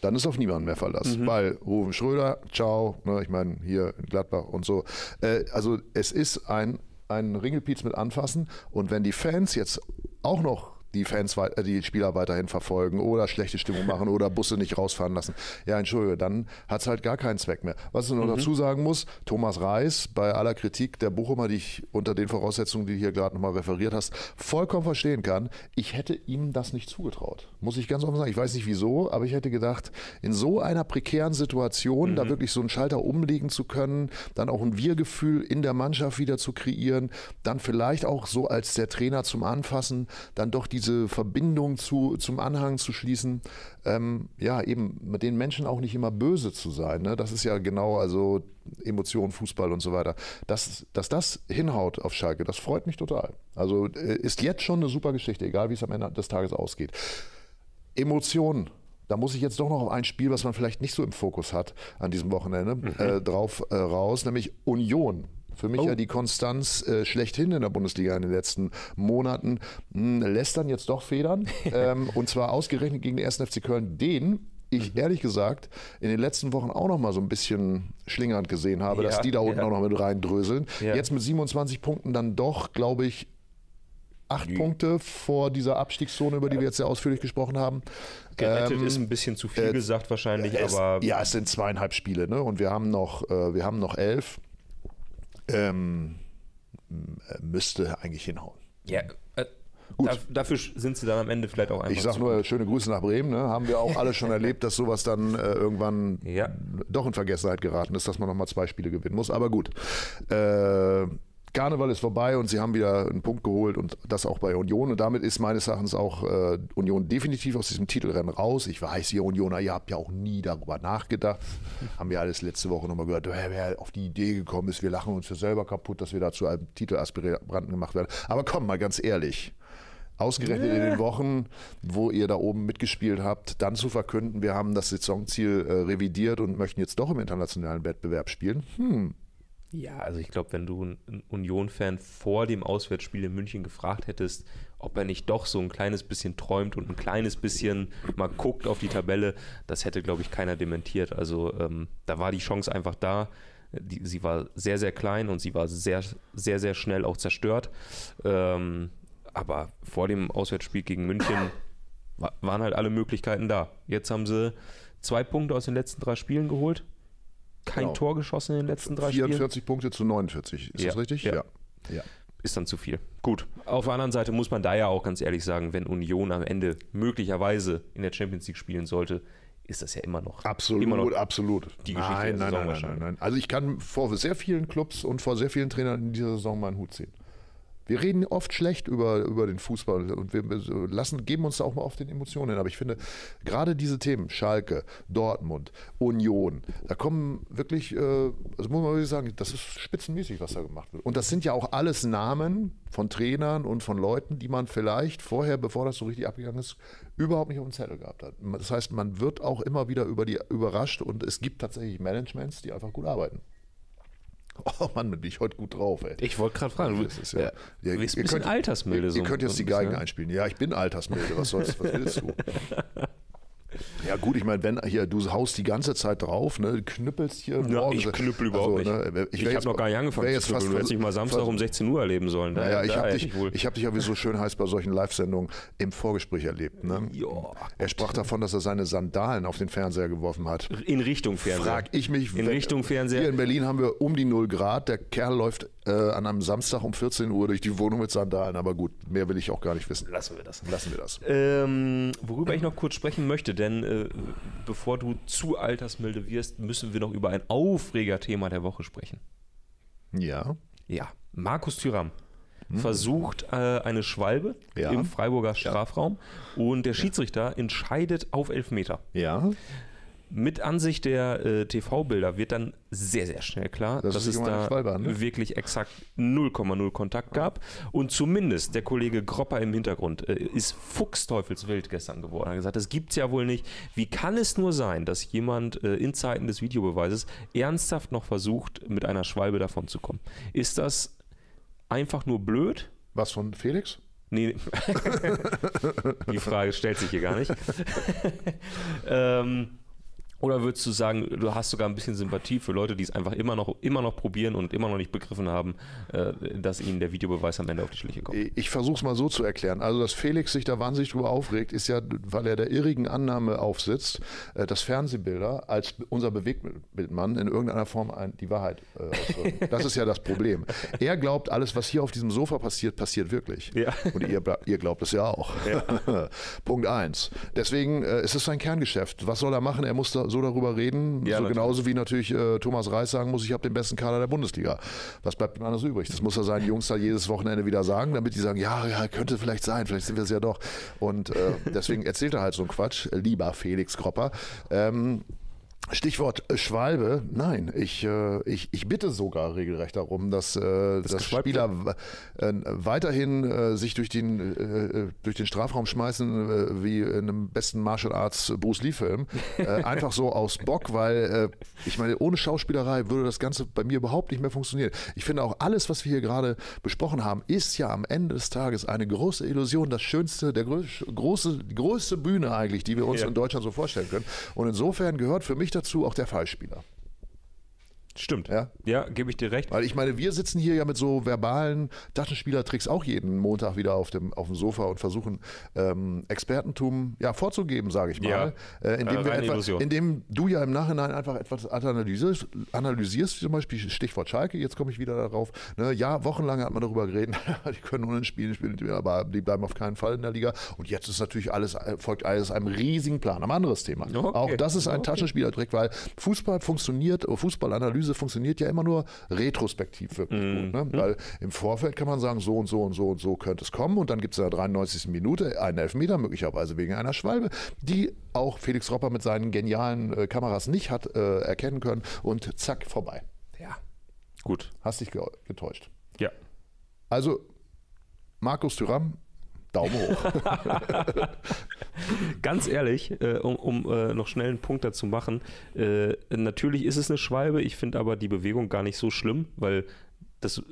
C: dann ist auf niemanden mehr Verlass. Mhm. Weil Rufen Schröder, ciao, ne, ich meine hier in Gladbach und so. Äh, also es ist ein, ein Ringelpiez mit Anfassen und wenn die Fans jetzt auch noch die Fans, äh, die Spieler weiterhin verfolgen oder schlechte Stimmung machen oder Busse nicht rausfahren lassen. Ja, entschuldige, dann hat es halt gar keinen Zweck mehr. Was ich noch mhm. dazu sagen muss, Thomas Reis, bei aller Kritik der Bochumer, die ich unter den Voraussetzungen, die du hier gerade nochmal referiert hast, vollkommen verstehen kann, ich hätte ihm das nicht zugetraut. Muss ich ganz offen sagen. Ich weiß nicht wieso, aber ich hätte gedacht, in so einer prekären Situation, mhm. da wirklich so einen Schalter umlegen zu können, dann auch ein Wir-Gefühl in der Mannschaft wieder zu kreieren, dann vielleicht auch so als der Trainer zum Anfassen, dann doch die diese Verbindung zu, zum Anhang zu schließen, ähm, ja, eben mit den Menschen auch nicht immer böse zu sein. Ne? Das ist ja genau, also Emotionen, Fußball und so weiter. Dass, dass das hinhaut auf Schalke, das freut mich total. Also äh, ist jetzt schon eine super Geschichte, egal wie es am Ende des Tages ausgeht. Emotionen, da muss ich jetzt doch noch auf ein Spiel, was man vielleicht nicht so im Fokus hat an diesem Wochenende, mhm. äh, drauf äh, raus, nämlich Union für mich oh. ja die Konstanz äh, schlechthin in der Bundesliga in den letzten Monaten. Hm, lässt dann jetzt doch federn. [laughs] ähm, und zwar ausgerechnet gegen den 1. FC Köln, den ich mhm. ehrlich gesagt in den letzten Wochen auch noch mal so ein bisschen schlingernd gesehen habe, ja, dass die da unten ja. auch noch mit reindröseln. Ja. Jetzt mit 27 Punkten dann doch, glaube ich, acht die. Punkte vor dieser Abstiegszone, über die wir jetzt sehr ausführlich gesprochen haben.
A: Gerettet ähm, ist ein bisschen zu viel äh, gesagt wahrscheinlich, es, aber
C: ja, es sind zweieinhalb Spiele, ne? Und wir haben noch, äh, wir haben noch elf ähm, müsste eigentlich hinhauen.
A: Ja, äh, Gut. dafür sind sie dann am Ende vielleicht auch einfach.
C: Ich sage nur schöne Grüße nach Bremen. Ne? Haben wir auch alle schon erlebt, dass sowas dann äh, irgendwann ja. doch in Vergessenheit geraten ist, dass man nochmal zwei Spiele gewinnen muss. Aber gut. Äh, Karneval ist vorbei und sie haben wieder einen Punkt geholt und das auch bei Union. Und damit ist meines Erachtens auch äh, Union definitiv aus diesem Titelrennen raus. Ich weiß, ihr Unioner, ihr habt ja auch nie darüber nachgedacht. [laughs] haben wir alles letzte Woche nochmal gehört, wer auf die Idee gekommen ist, wir lachen uns ja selber kaputt, dass wir da zu einem Titelaspiranten gemacht werden. Aber komm mal ganz ehrlich. Ausgerechnet in den Wochen, wo ihr da oben mitgespielt habt, dann zu verkünden, wir haben das Saisonziel äh, revidiert und möchten jetzt doch im internationalen Wettbewerb spielen. Hm,
A: ja, also ich glaube, wenn du einen Union-Fan vor dem Auswärtsspiel in München gefragt hättest, ob er nicht doch so ein kleines bisschen träumt und ein kleines bisschen mal guckt auf die Tabelle, das hätte, glaube ich, keiner dementiert. Also ähm, da war die Chance einfach da. Die, sie war sehr, sehr klein und sie war sehr, sehr, sehr schnell auch zerstört. Ähm, aber vor dem Auswärtsspiel gegen München waren halt alle Möglichkeiten da. Jetzt haben sie zwei Punkte aus den letzten drei Spielen geholt kein genau. Tor geschossen in den letzten drei
C: 44 Spielen. 44 Punkte zu 49, ist ja. das richtig?
A: Ja. ja. Ist dann zu viel. Gut. Auf der anderen Seite muss man da ja auch ganz ehrlich sagen, wenn Union am Ende möglicherweise in der Champions League spielen sollte, ist das ja immer noch.
C: Absolut,
A: immer noch
C: absolut.
A: Die Geschichte
C: nein, nein, nein, nein, nein. Also ich kann vor sehr vielen Clubs und vor sehr vielen Trainern in dieser Saison meinen Hut ziehen. Wir reden oft schlecht über, über den Fußball und wir lassen, geben uns da auch mal auf den Emotionen. Aber ich finde, gerade diese Themen, Schalke, Dortmund, Union, da kommen wirklich, äh, also muss man wirklich sagen, das ist spitzenmäßig, was da gemacht wird. Und das sind ja auch alles Namen von Trainern und von Leuten, die man vielleicht vorher, bevor das so richtig abgegangen ist, überhaupt nicht auf dem Zettel gehabt hat. Das heißt, man wird auch immer wieder über die überrascht und es gibt tatsächlich Managements, die einfach gut arbeiten. Oh Mann, bin ich heute gut drauf, ey.
A: Ich wollte gerade fragen, du bist ja, ja,
C: ja,
A: ein bisschen könnt, altersmilde.
C: Ihr, ihr könnt jetzt die Geigen einspielen. Ja, ich bin altersmilde. Was sollst was willst du? [laughs] Ja gut, ich meine, wenn hier du haust die ganze Zeit drauf, ne, knüppelst hier
A: ja, Ich knüppel überhaupt also, nicht. Ne, ich, ich habe noch gar nicht angefangen
C: jetzt zu knüppeln.
A: Du hättest dich mal Samstag um 16 Uhr erleben sollen.
C: Da, naja, ich habe dich, hab dich ja, wie so schön heißt bei solchen Live-Sendungen, im Vorgespräch erlebt. Ne? Ja, er sprach davon, dass er seine Sandalen auf den Fernseher geworfen hat.
A: In Richtung Fernseher.
C: Frag ich mich.
A: In Richtung Fernseher.
C: Hier in Berlin haben wir um die 0 Grad. Der Kerl läuft äh, an einem Samstag um 14 Uhr durch die Wohnung mit Sandalen. Aber gut, mehr will ich auch gar nicht wissen.
A: Lassen wir das.
C: Lassen wir das.
A: Ähm, worüber ich noch kurz sprechen möchte, denn äh, bevor du zu altersmilde wirst, müssen wir noch über ein Aufregerthema der Woche sprechen.
C: Ja.
A: Ja, Markus Thüram hm. versucht äh, eine Schwalbe ja. im Freiburger Strafraum ja. und der Schiedsrichter entscheidet auf Elfmeter.
C: Ja.
A: Mit Ansicht der äh, TV-Bilder wird dann sehr, sehr schnell klar, das dass es da ne? wirklich exakt 0,0 Kontakt gab. Und zumindest der Kollege Gropper im Hintergrund äh, ist fuchsteufelswild gestern geworden. Er hat gesagt, das gibt es ja wohl nicht. Wie kann es nur sein, dass jemand äh, in Zeiten des Videobeweises ernsthaft noch versucht, mit einer Schwalbe davon zu kommen? Ist das einfach nur blöd?
C: Was von Felix?
A: Nee, [laughs] die Frage stellt sich hier gar nicht. [laughs] ähm, oder würdest du sagen, du hast sogar ein bisschen Sympathie für Leute, die es einfach immer noch, immer noch probieren und immer noch nicht begriffen haben, äh, dass ihnen der Videobeweis am Ende auf die Schliche kommt?
C: Ich versuche es mal so zu erklären. Also, dass Felix sich da wahnsinnig drüber aufregt, ist ja, weil er der irrigen Annahme aufsitzt, äh, dass Fernsehbilder als unser Bewegtbildmann in irgendeiner Form die Wahrheit äh, ausdrücken. [laughs] Das ist ja das Problem. Er glaubt, alles, was hier auf diesem Sofa passiert, passiert wirklich.
A: Ja.
C: Und ihr, ihr glaubt es ja auch.
A: Ja. [laughs]
C: Punkt eins. Deswegen äh, ist es sein Kerngeschäft. Was soll er machen? Er muss da so darüber reden.
A: Ja,
C: so
A: natürlich.
C: genauso wie natürlich äh, Thomas Reis sagen muss, ich habe den besten Kader der Bundesliga. Was bleibt ihm anders übrig? Das muss er seinen Jungs da jedes Wochenende wieder sagen, damit die sagen, ja, ja, könnte vielleicht sein, vielleicht sind wir es ja doch. Und äh, deswegen erzählt er halt so einen Quatsch, lieber Felix Kropper. Ähm, Stichwort äh, Schwalbe. Nein, ich, äh, ich, ich bitte sogar regelrecht darum, dass, äh, dass
A: Geschwalbte?
C: Spieler äh, weiterhin äh, sich durch den, äh, durch den Strafraum schmeißen, wie in einem besten Martial Arts Bruce Lee-Film. [laughs] Einfach so aus Bock, weil ich meine, ohne Schauspielerei würde das Ganze bei mir überhaupt nicht mehr funktionieren. Ich finde auch alles, was wir hier gerade besprochen haben, ist ja am Ende des Tages eine große Illusion, das schönste, der grö- große, die größte Bühne eigentlich, die wir uns
A: Ja.
C: in Deutschland so vorstellen können. Und insofern gehört für mich dazu auch der Fallspieler.
A: Stimmt.
C: Ja.
A: ja gebe ich dir recht.
C: Weil ich meine, wir sitzen hier ja mit so verbalen Taschenspielertricks auch jeden Montag wieder auf dem, auf dem Sofa und versuchen ähm, Expertentum ja, vorzugeben, sage ich mal.
A: Ja.
C: Äh, indem,
A: Äh,
C: wir
A: reine
C: etwa,
A: Illusion.
C: indem du ja im Nachhinein einfach etwas analysierst, analysierst zum Beispiel Stichwort Schalke, jetzt komme ich wieder darauf. Ne, ja, wochenlang hat man darüber geredet, [laughs] die können ohne spielen, spielen, aber die bleiben auf keinen Fall in der Liga. Und jetzt ist natürlich alles, folgt alles einem riesigen Plan. Ein anderes Thema.
A: Okay.
C: Auch das ist ein
A: Okay.
C: Taschenspielertrick, weil Fußball funktioniert, oder Fußballanalyse funktioniert ja immer nur retrospektiv wirklich
A: Mhm.
C: gut. Ne? Weil im Vorfeld kann man sagen, so und so und so und so könnte es kommen und dann gibt es in der 93. Minute einen Elfmeter, möglicherweise wegen einer Schwalbe, die auch Felix Ropper mit seinen genialen äh, Kameras nicht hat äh, erkennen können und zack, vorbei.
A: Ja. Gut.
C: Hast dich ge getäuscht.
A: Ja.
C: Also, Markus Thüram, Daumen hoch. [laughs]
A: Ganz ehrlich, äh, um, um äh, noch schnell einen Punkt dazu machen, äh, natürlich ist es eine Schwalbe, ich finde aber die Bewegung gar nicht so schlimm, weil das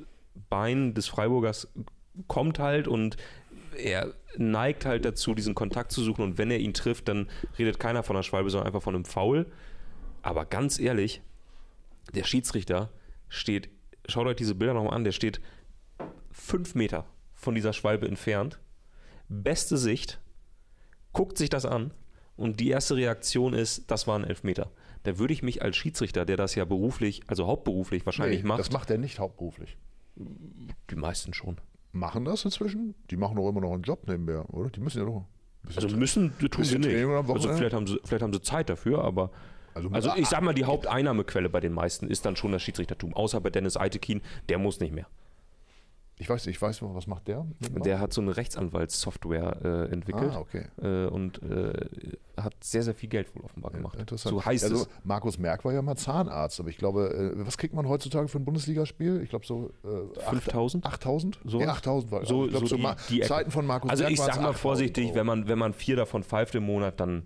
A: Bein des Freiburgers kommt halt und er neigt halt dazu, diesen Kontakt zu suchen und wenn er ihn trifft, dann redet keiner von einer Schwalbe, sondern einfach von einem Foul. Aber ganz ehrlich, der Schiedsrichter steht, schaut euch diese Bilder nochmal an, der steht fünf Meter von dieser Schwalbe entfernt. Beste Sicht, guckt sich das an und die erste Reaktion ist, das war ein Elfmeter. Da würde ich mich als Schiedsrichter, der das ja beruflich, also hauptberuflich wahrscheinlich
C: Nee,
A: macht,
C: Das macht er nicht hauptberuflich.
A: die meisten schon.
C: Machen das inzwischen? Die machen doch immer noch einen Job nebenher, oder? Die müssen ja doch.
A: Also müssen tun sie nicht. Also vielleicht haben sie, vielleicht haben sie Zeit dafür, aber
C: Also-
A: also ich sag mal, die Haupteinnahmequelle bei den meisten ist dann schon das Schiedsrichtertum. Außer bei Dennis Eitekin, der muss nicht mehr.
C: Ich weiß, ich weiß, was macht der?
A: Der hat so eine Rechtsanwaltssoftware äh, entwickelt
C: Ah, okay.
A: äh, und äh, hat sehr, sehr viel Geld wohl offenbar gemacht.
C: Interessant.
A: So heißt
C: also,
A: es.
C: Markus Merck war ja mal Zahnarzt, aber ich glaube, äh, was kriegt man heutzutage für ein Bundesligaspiel? Ich glaube so äh, acht-
A: 5000?
C: 8000?
A: Sowas?
C: Ja, 8000 war
A: So,
C: ich glaube,
A: so
C: zu
A: die, die.
C: Zeiten von Markus
A: Also
C: Merck
A: ich
C: waren's
A: sag mal
C: 8000
A: vorsichtig,
C: Euro.
A: wenn man, wenn man vier davon pfeift im Monat, dann,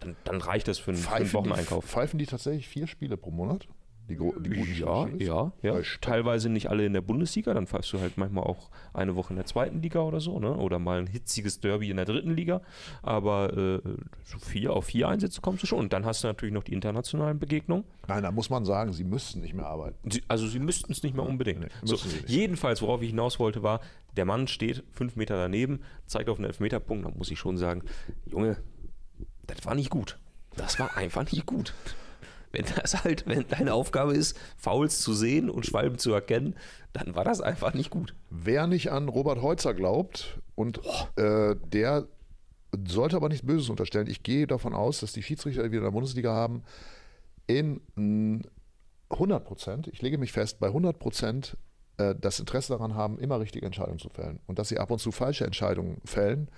A: dann, dann reicht das für einen, für einen
C: pfeifen die,
A: Wocheneinkauf.
C: pfeifen die tatsächlich vier Spiele pro Monat? Die, gro- die guten
A: Ja, ja, ja. Teilweise nicht alle in der Bundesliga, dann pfeifst du halt manchmal auch eine Woche in der zweiten Liga oder so, ne? Oder mal ein hitziges Derby in der dritten Liga. Aber äh, so vier auf vier Einsätze kommst du schon. Und dann hast du natürlich noch die internationalen Begegnungen.
C: Nein, da muss man sagen, sie müssten nicht mehr arbeiten.
A: Sie, also sie müssten es nicht mehr unbedingt.
C: Nee,
A: so, jedenfalls, worauf ich hinaus wollte, war, der Mann steht fünf Meter daneben, zeigt auf einen Elfmeterpunkt, dann muss ich schon sagen, Junge, das war nicht gut. Das war einfach nicht gut. Wenn das halt, wenn deine Aufgabe ist, Fouls zu sehen und Schwalben zu erkennen, dann war das einfach nicht gut.
C: Wer nicht an Robert Heutzer glaubt und äh, der sollte aber nichts Böses unterstellen. Ich gehe davon aus, dass die Schiedsrichter, die wir in der Bundesliga haben, in mm, 100 Prozent, ich lege mich fest, bei 100 Prozent äh, das Interesse daran haben, immer richtige Entscheidungen zu fällen. Und dass sie ab und zu falsche Entscheidungen fällen,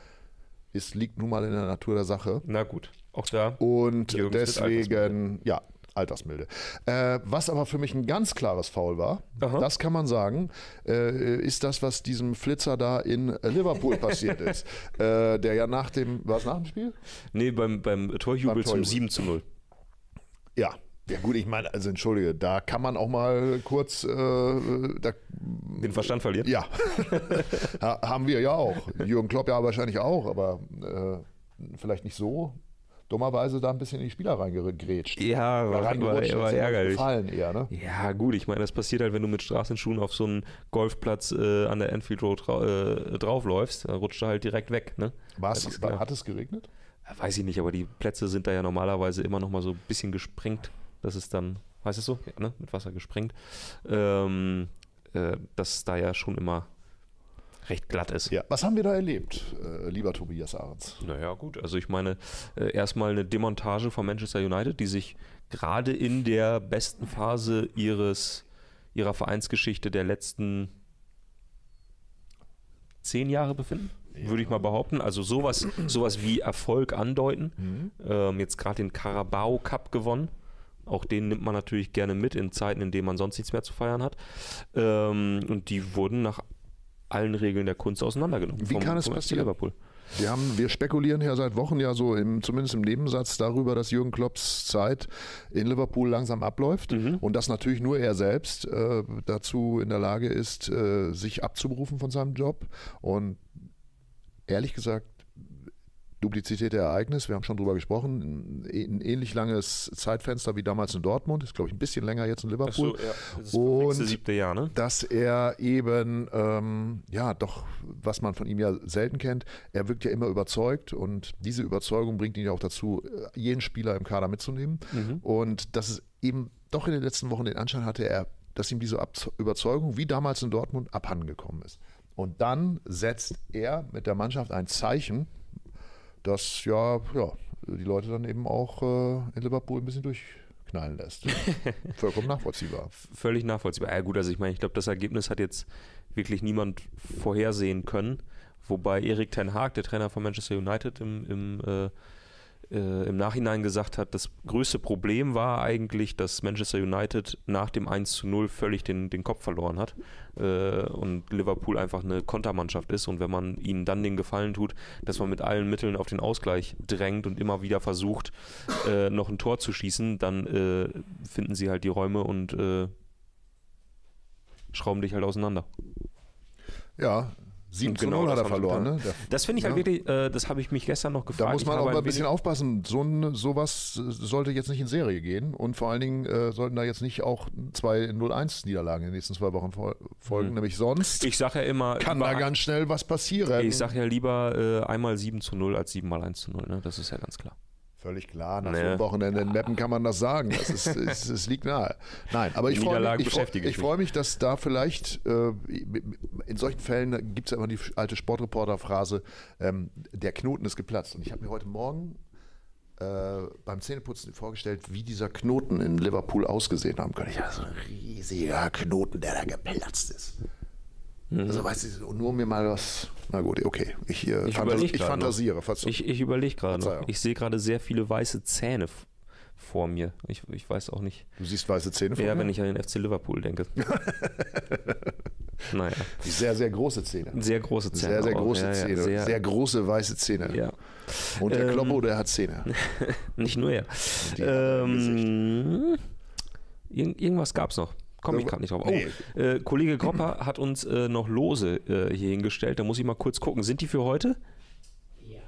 C: ist, liegt nun mal in der Natur der Sache.
A: Na gut, auch da.
C: Und
A: Jürgens
C: deswegen, ja, Altersmilde. Äh, was aber für mich ein ganz klares Foul war,
A: Aha.
C: das kann man sagen, äh, ist das, was diesem Flitzer da in Liverpool [laughs] passiert ist. Äh, der ja nach dem, war es nach dem Spiel?
A: Nee, beim, beim Torjubel
C: Beim
A: zum
C: Torjubel.
A: 7 zu 0.
C: Ja. Ja gut, ich meine, also entschuldige, da kann man auch mal kurz äh, da,
A: den Verstand verlieren.
C: Ja, [laughs] haben wir ja auch. Jürgen Klopp ja wahrscheinlich auch, aber äh, vielleicht nicht so. Dummerweise da ein bisschen in die Spieler reingegrätscht.
A: Ja, war, war, war ärgerlich.
C: Gefallen eher, ne?
A: Ja, gut, ich meine, das passiert halt, wenn du mit Straßenschuhen auf so einen Golfplatz äh, an der Enfield Road äh, draufläufst, dann rutscht er halt direkt weg, ne?
C: War's, war, hat es geregnet?
A: Weiß ich nicht, aber die Plätze sind da ja normalerweise immer noch mal so ein bisschen gesprengt. Das ist dann, weißt du so, ja, ne? mit Wasser gesprengt. Ähm, äh, dass da ja schon immer recht glatt ist.
C: Ja. Was haben wir da erlebt, äh, lieber Tobias Ahrens?
A: Naja, gut. Also ich meine, äh, erstmal eine Demontage von Manchester United, die sich gerade in der besten Phase ihres, ihrer Vereinsgeschichte der letzten zehn Jahre befinden. Ja. Würde ich mal behaupten. Also sowas, sowas wie Erfolg andeuten. Mhm. Ähm, jetzt gerade den Carabao Cup gewonnen. Auch den nimmt man natürlich gerne mit in Zeiten, in denen man sonst nichts mehr zu feiern hat. Ähm, und die wurden nach allen Regeln der Kunst auseinandergenommen.
C: Wie vom, kann es passieren? Liverpool. Wir, haben, wir spekulieren ja seit Wochen ja so, im, zumindest im Nebensatz, darüber, dass Jürgen Klopps Zeit in Liverpool langsam abläuft mhm. und dass natürlich nur er selbst äh, dazu in der Lage ist, äh, sich abzuberufen von seinem Job. Und ehrlich gesagt, Duplizität der Ereignis, wir haben schon drüber gesprochen, ein ähnlich langes Zeitfenster wie damals in Dortmund, ist glaube ich ein bisschen länger jetzt in Liverpool. So, ja.
A: Das und siebte Jahr, ne?
C: dass er eben, ähm, ja doch, was man von ihm ja selten kennt, er wirkt ja immer überzeugt und diese Überzeugung bringt ihn ja auch dazu, jeden Spieler im Kader mitzunehmen. Mhm. Und dass es eben doch in den letzten Wochen den Anschein hatte, er, dass ihm diese Überzeugung, wie damals in Dortmund, abhandengekommen ist. Und dann setzt er mit der Mannschaft ein Zeichen, das ja, ja die Leute dann eben auch äh, in Liverpool ein bisschen durchknallen lässt. [laughs] Vollkommen nachvollziehbar.
A: Völlig nachvollziehbar. Ja gut, also ich meine, ich glaube, das Ergebnis hat jetzt wirklich niemand vorhersehen können. Wobei Erik Ten Haag, der Trainer von Manchester United, im, im äh, äh, im Nachhinein gesagt hat, das größte Problem war eigentlich, dass Manchester United nach dem 1 zu 0 völlig den, den Kopf verloren hat äh, und Liverpool einfach eine Kontermannschaft ist und wenn man ihnen dann den Gefallen tut, dass man mit allen Mitteln auf den Ausgleich drängt und immer wieder versucht, äh, noch ein Tor zu schießen, dann äh, finden sie halt die Räume und äh, schrauben dich halt auseinander.
C: Ja, 7 zu genau 0 hat er verloren. Ne?
A: das finde ich halt wirklich, äh, das habe ich mich gestern noch gefragt.
C: Da muss man auch mal ein bisschen aufpassen. So ein, sowas sollte jetzt nicht in Serie gehen und vor allen Dingen äh, sollten da jetzt nicht auch zwei 0-1 Niederlagen in den nächsten zwei Wochen folgen, mhm. nämlich sonst
A: ich sag ja immer,
C: kann da ganz schnell was passieren.
A: Ich sage ja lieber äh, einmal 7 zu 0 als 7 mal 1 zu 0, ne? das ist ja ganz klar.
C: Völlig klar, nach nee. so einem Wochenende in Meppen kann man das sagen. Das ist, es, es liegt nahe. Nein, aber ich freue mich, ich freu, ich freu mich, dass da vielleicht, äh, in solchen Fällen gibt es ja immer die alte Sportreporter-Phrase, ähm, der Knoten ist geplatzt. Und ich habe mir heute Morgen äh, beim Zähneputzen vorgestellt, wie dieser Knoten in Liverpool ausgesehen haben könnte. Ja, so ein riesiger Knoten, der da geplatzt ist. Mhm. Also weißt du, nur um mir mal was. Na gut, okay. Ich, äh,
A: ich, fantas ich
C: fantasiere.
A: Ich, ich überlege gerade. Ich sehe gerade sehr viele weiße Zähne vor mir. Ich, ich weiß auch nicht.
C: Du siehst weiße Zähne
A: vor ja, mir? Ja, wenn ich an den FC Liverpool denke. [laughs]
C: naja. Sehr, sehr große Zähne.
A: Sehr große Zähne.
C: Sehr, sehr große ja, Zähne. Ja, sehr, sehr, große weiße Zähne.
A: Ja.
C: Und der ähm, Kloppo, der hat Zähne. [laughs]
A: nicht nur er. Ähm, irgendwas gab es noch komme ich gerade nicht drauf. Oh, nee. äh, Kollege Kropper [clears throat] hat uns äh, noch Lose äh, hier hingestellt. Da muss ich mal kurz gucken. Sind die für heute?
D: Ja.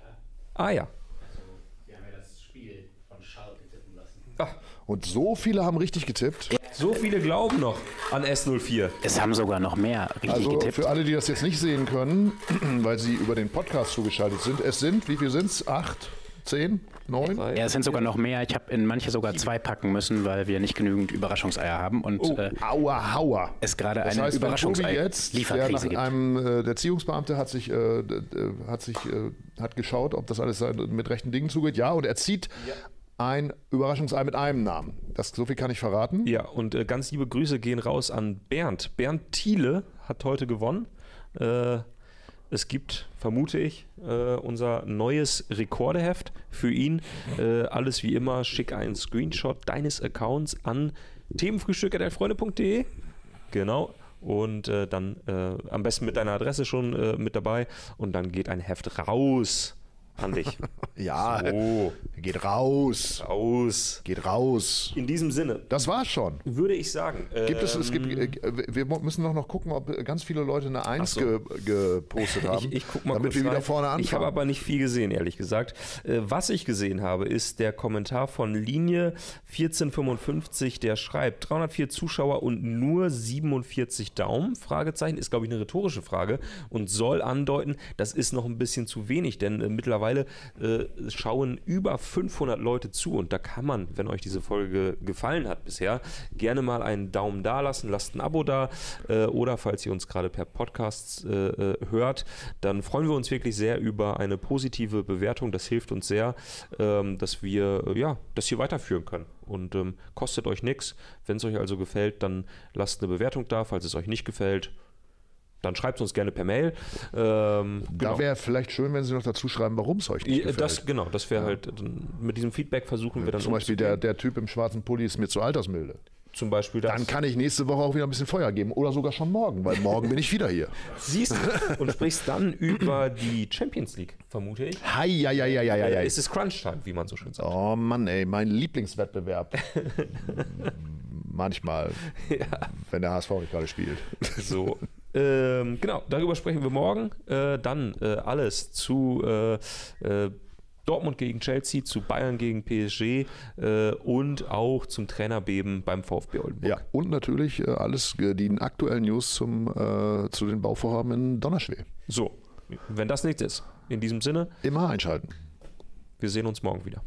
A: Ah ja.
D: Also, wir haben ja das Spiel von Schalke tippen lassen.
C: Ach. Und so viele haben richtig getippt.
A: So viele glauben noch an S04.
B: Es haben sogar noch mehr richtig
C: also
B: getippt.
C: Für alle, die das jetzt nicht sehen können, [clears throat] weil sie über den Podcast zugeschaltet sind, es sind, wie viel sind es? Acht? Zehn? Neun?
B: Ja, es sind sogar noch mehr. Ich habe in manche sogar zwei packen müssen, weil wir nicht genügend Überraschungseier haben. Und
C: oh, äh, aua, hauer.
B: es gerade eine heißt, Überraschungsei-Lieferkrise
C: gibt. Einem, äh, der Erziehungsbeamte hat sich, äh, hat, sich äh, hat geschaut, ob das alles mit rechten Dingen zugeht. Ja, und er zieht ja. ein Überraschungsei mit einem Namen. Das, so viel kann ich verraten.
A: Ja, und äh, ganz liebe Grüße gehen raus an Bernd. Bernd Thiele hat heute gewonnen. Äh, es gibt, vermute ich, äh, unser neues Rekordeheft für ihn. Äh, alles wie immer, schick einen Screenshot deines Accounts an themenfrühstück.freunde.de. Genau. Und äh, dann äh, am besten mit deiner Adresse schon äh, mit dabei. Und dann geht ein Heft raus an dich. [laughs]
C: Ja,
A: Oh,
C: geht raus.
A: aus.
C: Geht raus.
A: In diesem Sinne
C: Das war's schon.
A: würde ich sagen.
C: Gibt es, es gibt,
A: ähm,
C: äh, wir müssen noch, noch gucken, ob ganz viele Leute eine Eins
A: so.
C: ge, gepostet [laughs] haben,
A: Ich, ich guck mal
C: damit wir wieder
A: rein.
C: vorne anfangen.
A: Ich habe aber nicht viel gesehen, ehrlich gesagt. Äh, Was ich gesehen habe, ist der Kommentar von Linie 1455, der schreibt 304 Zuschauer und nur 47 Daumen? Fragezeichen ist, glaube ich, eine rhetorische Frage und soll andeuten, das ist noch ein bisschen zu wenig, denn äh, mittlerweile äh, schauen über 500 Leute zu und da kann man, wenn euch diese Folge gefallen hat bisher, gerne mal einen Daumen da lassen, lasst ein Abo da äh, oder falls ihr uns gerade per Podcast äh, äh, hört, dann freuen wir uns wirklich sehr über eine positive Bewertung. Das hilft uns sehr, ähm, dass wir äh, ja, das hier weiterführen können und ähm, kostet euch nichts. Wenn es euch also gefällt, dann lasst eine Bewertung da. Falls es euch nicht gefällt, dann schreibt es uns gerne per Mail. Ähm,
C: Da wäre vielleicht schön, wenn Sie noch dazu schreiben, warum es euch nicht
A: Ja,
C: gefällt.
A: das, genau, das wäre halt, dann mit diesem Feedback versuchen wir dann
C: Zum Beispiel der, der Typ im schwarzen Pulli ist mir zu altersmilde.
A: zum Beispiel das.
C: Dann kann ich nächste Woche auch wieder ein bisschen Feuer geben oder sogar schon morgen, weil morgen bin ich wieder hier. [laughs]
A: siehst du und sprichst dann über die Champions League, vermute ich.
C: Hi, ja, ja, ja, ja, ja, ja.
A: Es ist Crunch-Time, wie man so schön sagt.
C: Oh Mann, ey, mein Lieblingswettbewerb. [laughs] Manchmal, [laughs] wenn der HSV nicht gerade spielt. [laughs]
A: So. Ähm, genau, darüber sprechen wir morgen. Äh, dann äh, alles zu äh, äh, Dortmund gegen Chelsea, zu Bayern gegen PSG äh, und auch zum Trainerbeben beim VfB Oldenburg.
C: Ja, und natürlich äh, alles, die aktuellen News zum, zu den Bauvorhaben in Donnerschwee.
A: So, wenn das nichts ist, in diesem Sinne,
C: Immer einschalten.
A: wir sehen uns morgen wieder.